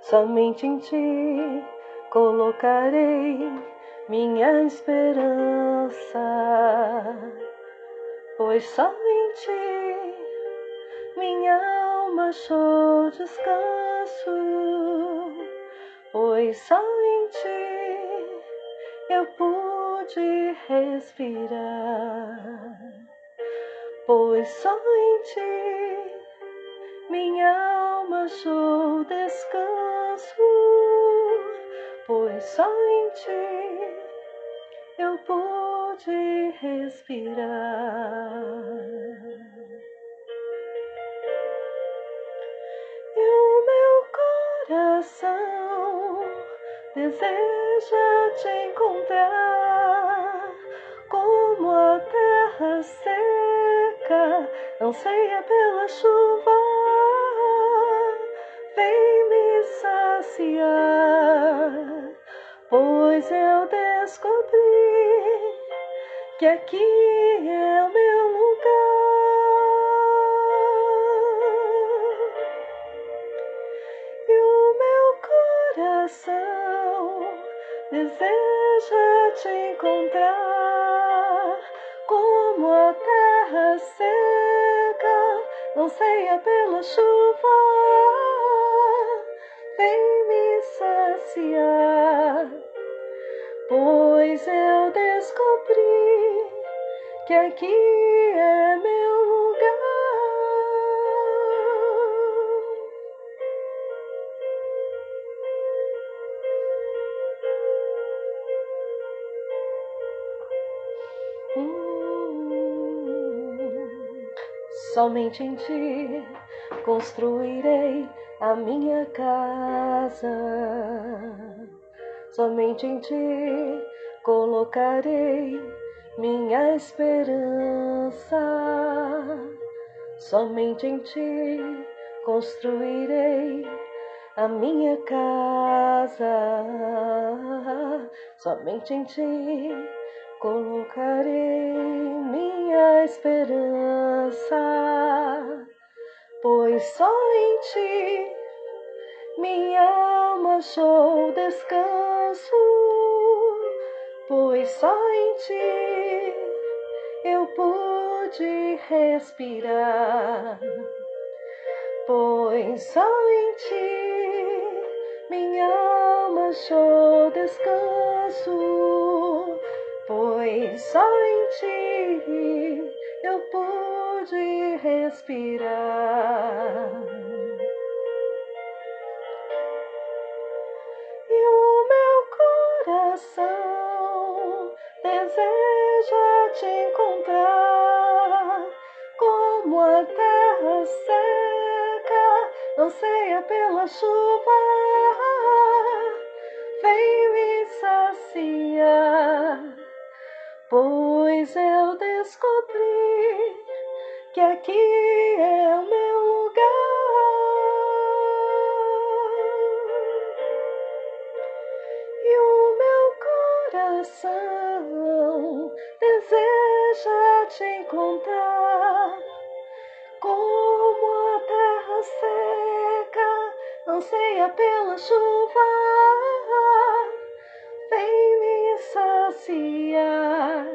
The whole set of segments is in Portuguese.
Somente em ti colocarei minha esperança, pois ti minha alma achou descanso, pois ti eu pude respirar, pois ti minha alma achou descanso, pois só em ti eu pude respirar. E o meu coração deseja te encontrar, como a terra seca anseia pela chuva. Vem me saciar, pois eu descobri que aqui é o meu lugar. E o meu coração deseja te encontrar, como a terra seca anseia pela chuva. Saciar, pois eu descobri que aqui é meu lugar. Hum, somente em ti construirei a minha casa. Somente em ti colocarei minha esperança. Somente em ti construirei a minha casa. Somente em ti colocarei minha esperança, pois só em ti minha alma achou descanso, pois só em ti eu pude respirar, pois só em ti minha alma achou descanso, pois só em ti eu pude respirar. E o meu coração deseja te encontrar, como a terra seca anseia pela chuva. Vem me saciar, coração deseja te encontrar, como a terra seca anseia pela chuva. Vem me saciar,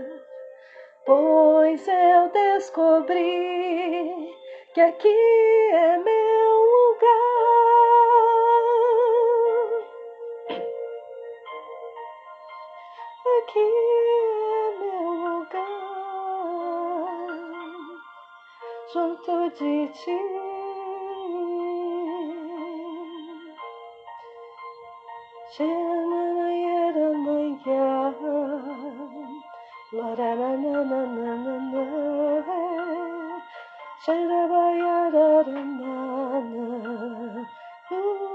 pois eu descobri que aqui é meu aqui é meu lugar, junto de ti. Chama na na na na na na, na na na na na.